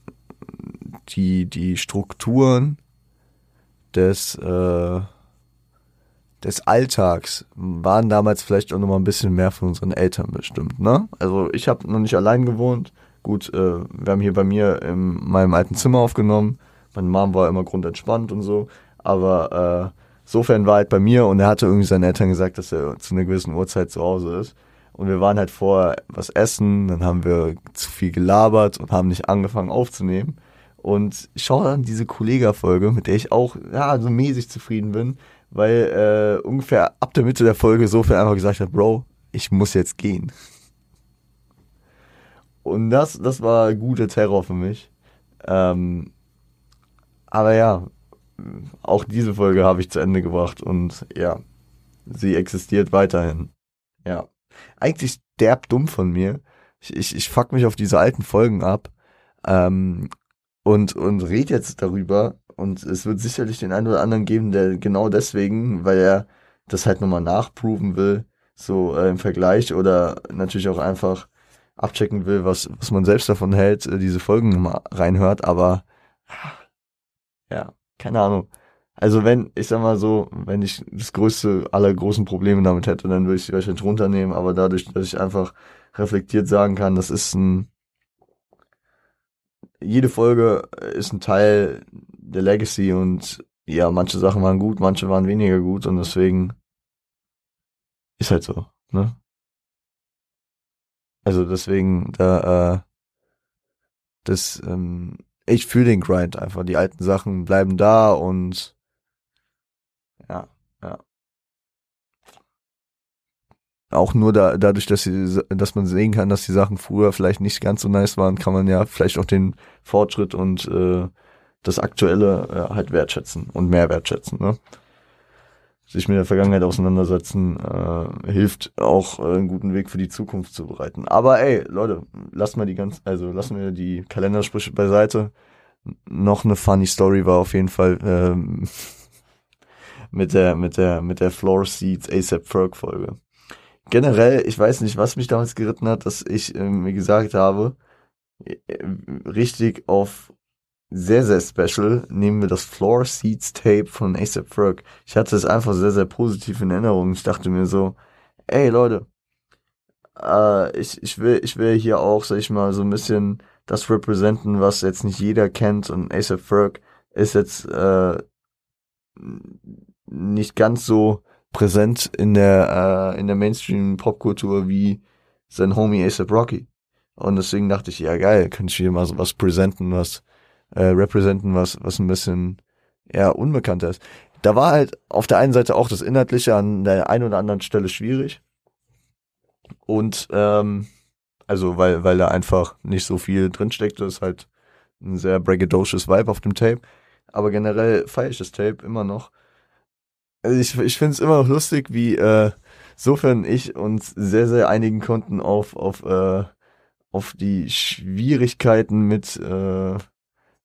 die, die Strukturen des, äh, des Alltags waren damals vielleicht auch noch mal ein bisschen mehr von unseren Eltern bestimmt, ne? Also ich habe noch nicht allein gewohnt. Gut, äh, wir haben hier bei mir in meinem alten Zimmer aufgenommen. Meine Mom war immer grundentspannt und so. Aber äh, sofern war halt bei mir und er hatte irgendwie seinen Eltern gesagt, dass er zu einer gewissen Uhrzeit zu Hause ist. Und wir waren halt vorher was essen, dann haben wir zu viel gelabert und haben nicht angefangen aufzunehmen. Und ich schaue dann diese Kollega-Folge, mit der ich auch ja, so mäßig zufrieden bin, weil äh, ungefähr ab der Mitte der Folge Sophia einfach gesagt hat, Bro, ich muss jetzt gehen. Und das, das war guter Terror für mich. Ähm, aber ja, auch diese Folge habe ich zu Ende gebracht und ja, sie existiert weiterhin. Ja. Eigentlich derb dumm von mir. Ich, ich, ich fuck mich auf diese alten Folgen ab. Ähm, und, und red jetzt darüber. Und es wird sicherlich den einen oder anderen geben, der genau deswegen, weil er das halt nochmal nachproven will, so äh, im Vergleich oder natürlich auch einfach abchecken will, was, was man selbst davon hält, äh, diese Folgen mal reinhört, aber ja, keine Ahnung. Also wenn, ich sag mal so, wenn ich das größte aller großen Probleme damit hätte, dann würde ich sie wahrscheinlich runternehmen, aber dadurch, dass ich einfach reflektiert sagen kann, das ist ein jede Folge ist ein Teil der Legacy und ja, manche Sachen waren gut, manche waren weniger gut und deswegen ist halt so, ne? Also deswegen, da, äh, das, ähm, ich fühle den Grind einfach. Die alten Sachen bleiben da und ja, ja. Auch nur da, dadurch, dass, sie, dass man sehen kann, dass die Sachen früher vielleicht nicht ganz so nice waren, kann man ja vielleicht auch den Fortschritt und äh, das Aktuelle äh, halt wertschätzen und mehr wertschätzen. Ne? Sich mit der Vergangenheit auseinandersetzen äh, hilft auch äh, einen guten Weg für die Zukunft zu bereiten. Aber ey, Leute, lasst mal die ganz, also lassen wir die Kalendersprüche beiseite. Noch eine funny Story war auf jeden Fall ähm, *laughs* mit der mit der mit der Floor Seats ASAP Ferg Folge generell, ich weiß nicht, was mich damals geritten hat, dass ich äh, mir gesagt habe, äh, richtig auf sehr, sehr special nehmen wir das Floor Seats Tape von ASAP Ferg. Ich hatte es einfach sehr, sehr positiv in Erinnerung. Ich dachte mir so, ey Leute, äh, ich, ich will, ich will hier auch, sag ich mal, so ein bisschen das representen, was jetzt nicht jeder kennt und ASAP Ferg ist jetzt äh, nicht ganz so präsent in der, äh, in der Mainstream-Popkultur wie sein Homie ASAP Rocky. Und deswegen dachte ich, ja geil, könnte ich hier mal so was präsenten, was, äh, representen, was, was ein bisschen, ja, unbekannter ist. Da war halt auf der einen Seite auch das Inhaltliche an der einen oder anderen Stelle schwierig. Und, ähm, also, weil, weil da einfach nicht so viel drinsteckt, das ist halt ein sehr braggadocious Vibe auf dem Tape. Aber generell feiere ich das Tape immer noch. Also ich, ich finde es immer noch lustig, wie äh, sofern ich uns sehr, sehr einigen konnten auf, auf, äh, auf die Schwierigkeiten mit, äh,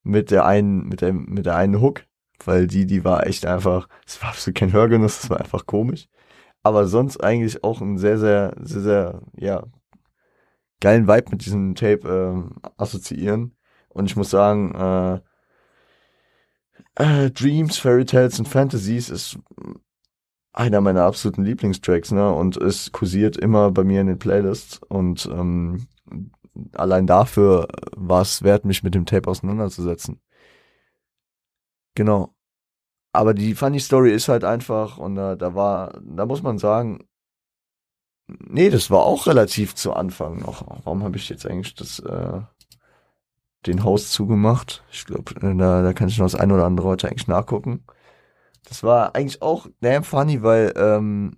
mit der einen, mit der, mit der einen Hook. Weil die, die war echt einfach, es war absolut kein Hörgenuss, es war einfach komisch. Aber sonst eigentlich auch ein sehr, sehr, sehr, sehr, ja, geilen Vibe mit diesem Tape äh, assoziieren. Und ich muss sagen, äh, äh, Dreams, Fairy Tales und Fantasies ist einer meiner absoluten Lieblingstracks, ne? Und es kursiert immer bei mir in den Playlists. Und ähm, allein dafür war es wert, mich mit dem Tape auseinanderzusetzen. Genau. Aber die Funny Story ist halt einfach, und da, da war, da muss man sagen, nee, das war auch relativ zu Anfang noch. Warum habe ich jetzt eigentlich das äh, den Host zugemacht. Ich glaube, da, da kann ich noch das ein oder andere heute eigentlich nachgucken. Das war eigentlich auch damn funny, weil ähm,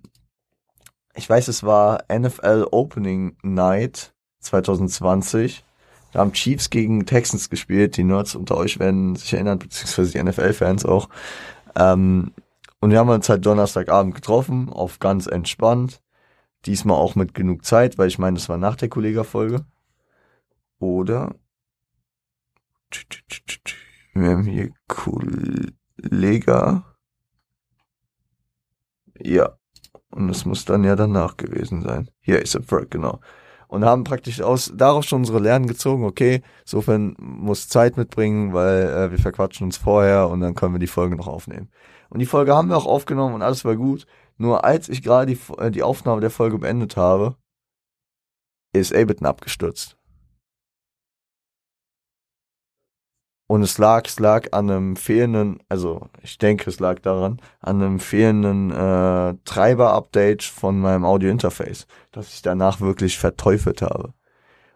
ich weiß, es war NFL Opening Night 2020. Da haben Chiefs gegen Texans gespielt. Die Nerds unter euch werden sich erinnern, beziehungsweise die NFL-Fans auch. Ähm, und wir haben uns halt Donnerstagabend getroffen, auf ganz entspannt. Diesmal auch mit genug Zeit, weil ich meine, das war nach der Kollega-Folge. Oder wir haben hier Kollega. Ja. Und es muss dann ja danach gewesen sein. Hier ist es, genau. Und haben praktisch aus, daraus schon unsere Lernen gezogen, okay, insofern muss Zeit mitbringen, weil äh, wir verquatschen uns vorher und dann können wir die Folge noch aufnehmen. Und die Folge haben wir auch aufgenommen und alles war gut. Nur als ich gerade die, äh, die Aufnahme der Folge beendet habe, ist Ableton abgestürzt. Und es lag, es lag an einem fehlenden, also ich denke, es lag daran, an einem fehlenden äh, Treiber-Update von meinem Audio-Interface, dass ich danach wirklich verteufelt habe.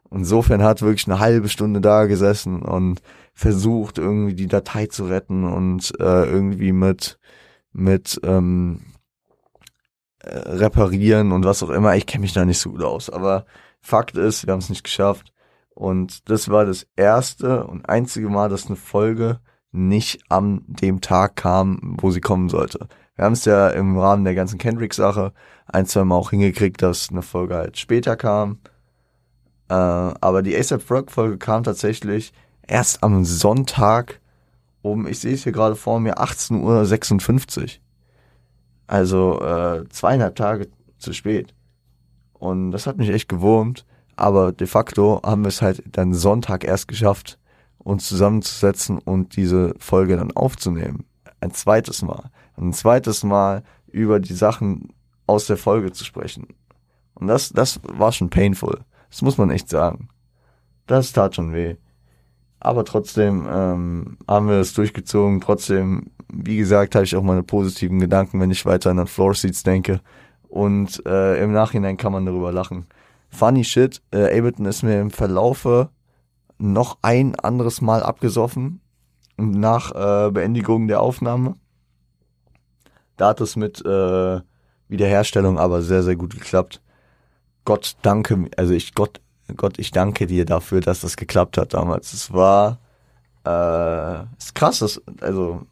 Insofern hat wirklich eine halbe Stunde da gesessen und versucht, irgendwie die Datei zu retten und äh, irgendwie mit, mit ähm, äh, reparieren und was auch immer. Ich kenne mich da nicht so gut aus, aber Fakt ist, wir haben es nicht geschafft. Und das war das erste und einzige Mal, dass eine Folge nicht an dem Tag kam, wo sie kommen sollte. Wir haben es ja im Rahmen der ganzen Kendrick-Sache ein, zwei Mal auch hingekriegt, dass eine Folge halt später kam. Äh, aber die ASAP Rock-Folge kam tatsächlich erst am Sonntag um, ich sehe es hier gerade vor mir, 18.56 Uhr. Also äh, zweieinhalb Tage zu spät. Und das hat mich echt gewurmt. Aber de facto haben wir es halt dann Sonntag erst geschafft, uns zusammenzusetzen und diese Folge dann aufzunehmen. Ein zweites Mal. Ein zweites Mal über die Sachen aus der Folge zu sprechen. Und das, das war schon painful. Das muss man echt sagen. Das tat schon weh. Aber trotzdem ähm, haben wir es durchgezogen. Trotzdem, wie gesagt, habe ich auch meine positiven Gedanken, wenn ich weiter an Floor Seats denke. Und äh, im Nachhinein kann man darüber lachen. Funny shit, äh, Ableton ist mir im Verlaufe noch ein anderes Mal abgesoffen nach äh, Beendigung der Aufnahme. Da hat es mit äh, Wiederherstellung aber sehr, sehr gut geklappt. Gott danke, also ich, Gott, Gott, ich danke dir dafür, dass das geklappt hat damals. Es war, äh, ist krass, dass, also,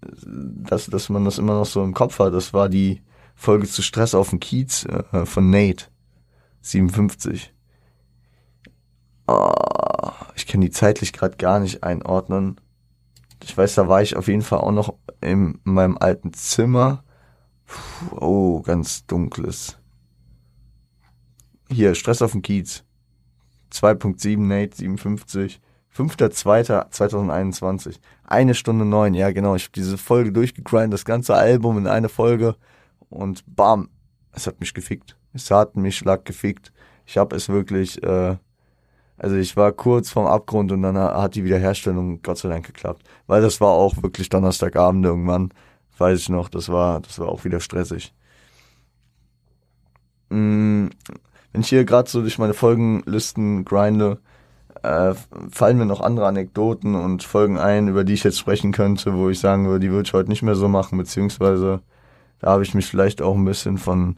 dass, dass man das immer noch so im Kopf hat. Das war die Folge zu Stress auf dem Kiez äh, von Nate. 57. Oh, ich kann die zeitlich gerade gar nicht einordnen. Ich weiß, da war ich auf jeden Fall auch noch in meinem alten Zimmer. Puh, oh, ganz dunkles. Hier, Stress auf dem Kiez. 2.7 Nate 57. 5.2.2021. Eine Stunde neun, ja genau. Ich habe diese Folge durchgegrindet, das ganze Album in eine Folge und bam, es hat mich gefickt. Es hat mich schlag gefickt. Ich habe es wirklich, äh, also ich war kurz vorm Abgrund und dann hat die Wiederherstellung Gott sei Dank geklappt. Weil das war auch wirklich Donnerstagabend irgendwann, weiß ich noch, das war, das war auch wieder stressig. Mm, wenn ich hier gerade so durch meine Folgenlisten grinde, äh, fallen mir noch andere Anekdoten und Folgen ein, über die ich jetzt sprechen könnte, wo ich sagen würde, die würde ich heute nicht mehr so machen, beziehungsweise da habe ich mich vielleicht auch ein bisschen von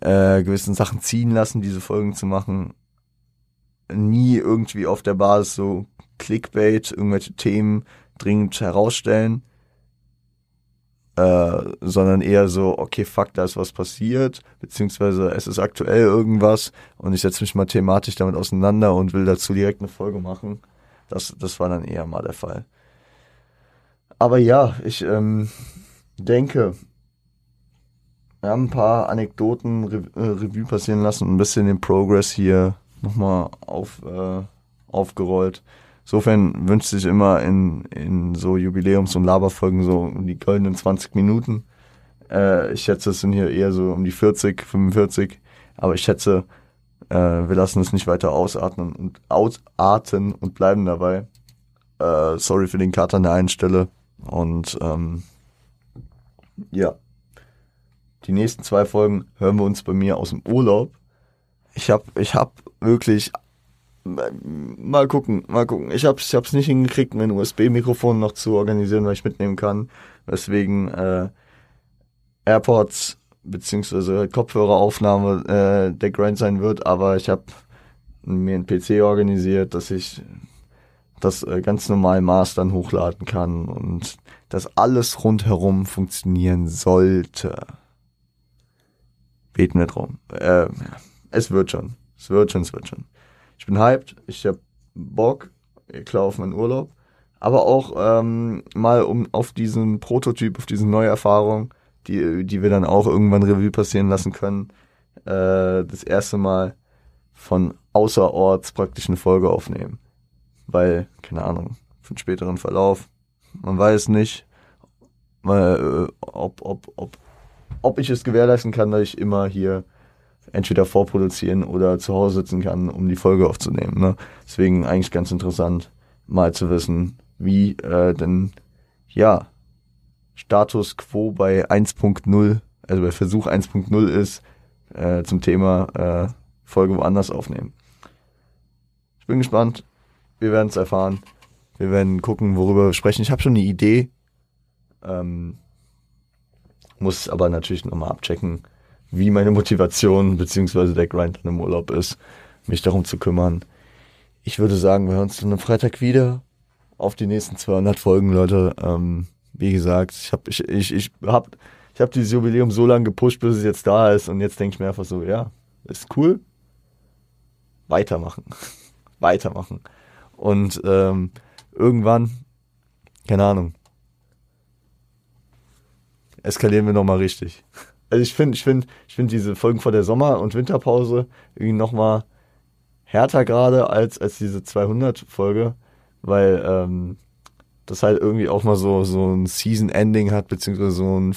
äh, gewissen Sachen ziehen lassen, diese Folgen zu machen. Nie irgendwie auf der Basis so Clickbait, irgendwelche Themen dringend herausstellen, äh, sondern eher so, okay, fuck, da ist was passiert, beziehungsweise es ist aktuell irgendwas und ich setze mich mal thematisch damit auseinander und will dazu direkt eine Folge machen. Das, das war dann eher mal der Fall. Aber ja, ich ähm, denke, wir haben ein paar Anekdoten Re äh, Revue passieren lassen und ein bisschen den Progress hier nochmal auf, äh, aufgerollt. Insofern wünscht sich immer in, in so Jubiläums- und Laberfolgen so um die goldenen 20 Minuten. Äh, ich schätze, es sind hier eher so um die 40, 45. Aber ich schätze, äh, wir lassen es nicht weiter ausatmen und ausarten und bleiben dabei. Äh, sorry für den Kater an der einen Stelle. Und ähm, ja die nächsten zwei Folgen hören wir uns bei mir aus dem Urlaub. Ich hab, ich hab wirklich mal gucken, mal gucken. Ich hab's, ich nicht hingekriegt, mein USB-Mikrofon noch zu organisieren, weil ich mitnehmen kann. Weswegen äh, AirPods beziehungsweise Kopfhöreraufnahme äh, der Grind sein wird, aber ich habe mir einen PC organisiert, dass ich das äh, ganz normal Mastern hochladen kann und dass alles rundherum funktionieren sollte. Beten wir drum. Äh, es wird schon. Es wird schon, es wird schon. Ich bin hyped, ich hab Bock, klar auf meinen Urlaub, aber auch ähm, mal um auf diesen Prototyp, auf diese neue Erfahrung, die, die wir dann auch irgendwann Revue passieren lassen können, äh, das erste Mal von außerorts praktisch eine Folge aufnehmen. Weil, keine Ahnung, für einen späteren Verlauf, man weiß nicht, äh, ob, ob, ob, ob ich es gewährleisten kann, dass ich immer hier entweder vorproduzieren oder zu Hause sitzen kann, um die Folge aufzunehmen. Ne? Deswegen eigentlich ganz interessant, mal zu wissen, wie äh, denn ja Status quo bei 1.0, also bei Versuch 1.0 ist, äh, zum Thema äh, Folge woanders aufnehmen. Ich bin gespannt. Wir werden es erfahren. Wir werden gucken, worüber wir sprechen. Ich habe schon eine Idee. Ähm, muss aber natürlich nochmal abchecken, wie meine Motivation beziehungsweise der Grind dann im Urlaub ist, mich darum zu kümmern. Ich würde sagen, wir hören uns dann am Freitag wieder auf die nächsten 200 Folgen, Leute. Ähm, wie gesagt, ich habe ich, ich, ich hab, ich hab dieses Jubiläum so lange gepusht, bis es jetzt da ist und jetzt denke ich mir einfach so, ja, ist cool. Weitermachen. *laughs* Weitermachen. Und ähm, irgendwann, keine Ahnung, eskalieren wir nochmal richtig. Also ich finde, ich finde, ich finde diese Folgen vor der Sommer- und Winterpause irgendwie nochmal härter gerade als, als diese 200-Folge, weil ähm, das halt irgendwie auch mal so, so ein Season-Ending hat, beziehungsweise so ein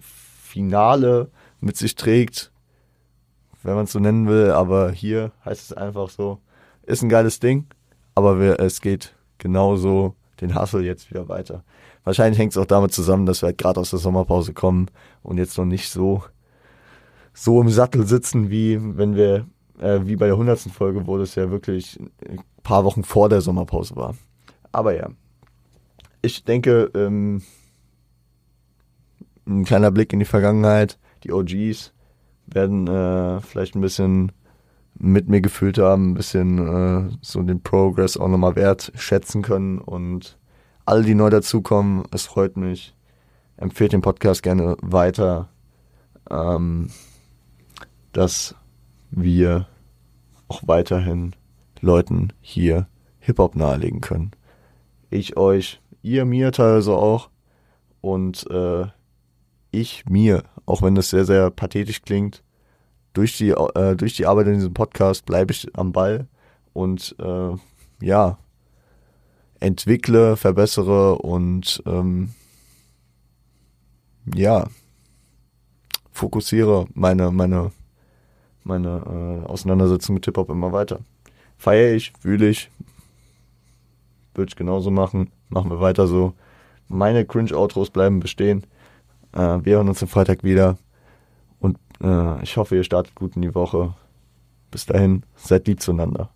Finale mit sich trägt, wenn man es so nennen will, aber hier heißt es einfach so, ist ein geiles Ding, aber wir, es geht genauso den Hustle jetzt wieder weiter. Wahrscheinlich hängt es auch damit zusammen, dass wir halt gerade aus der Sommerpause kommen und jetzt noch nicht so, so im Sattel sitzen, wie wenn wir, äh, wie bei der hundertsten Folge, wo das ja wirklich ein paar Wochen vor der Sommerpause war. Aber ja, ich denke, ähm, ein kleiner Blick in die Vergangenheit, die OGs werden äh, vielleicht ein bisschen mit mir gefühlt haben, ein bisschen äh, so den Progress auch nochmal wertschätzen können und alle, die neu dazukommen, es freut mich. Empfehlt den Podcast gerne weiter, ähm, dass wir auch weiterhin Leuten hier Hip-Hop nahelegen können. Ich euch, ihr mir teilweise auch und äh, ich mir, auch wenn das sehr, sehr pathetisch klingt, durch die, äh, durch die Arbeit in diesem Podcast bleibe ich am Ball und äh, ja, entwickle, verbessere und ähm, ja, fokussiere meine, meine, meine äh, Auseinandersetzung mit Hip-Hop immer weiter. Feiere ich, fühle ich, würde ich genauso machen, machen wir weiter so. Meine Cringe-Outros bleiben bestehen. Äh, wir hören uns am Freitag wieder ich hoffe, ihr startet gut in die Woche. Bis dahin, seid lieb zueinander.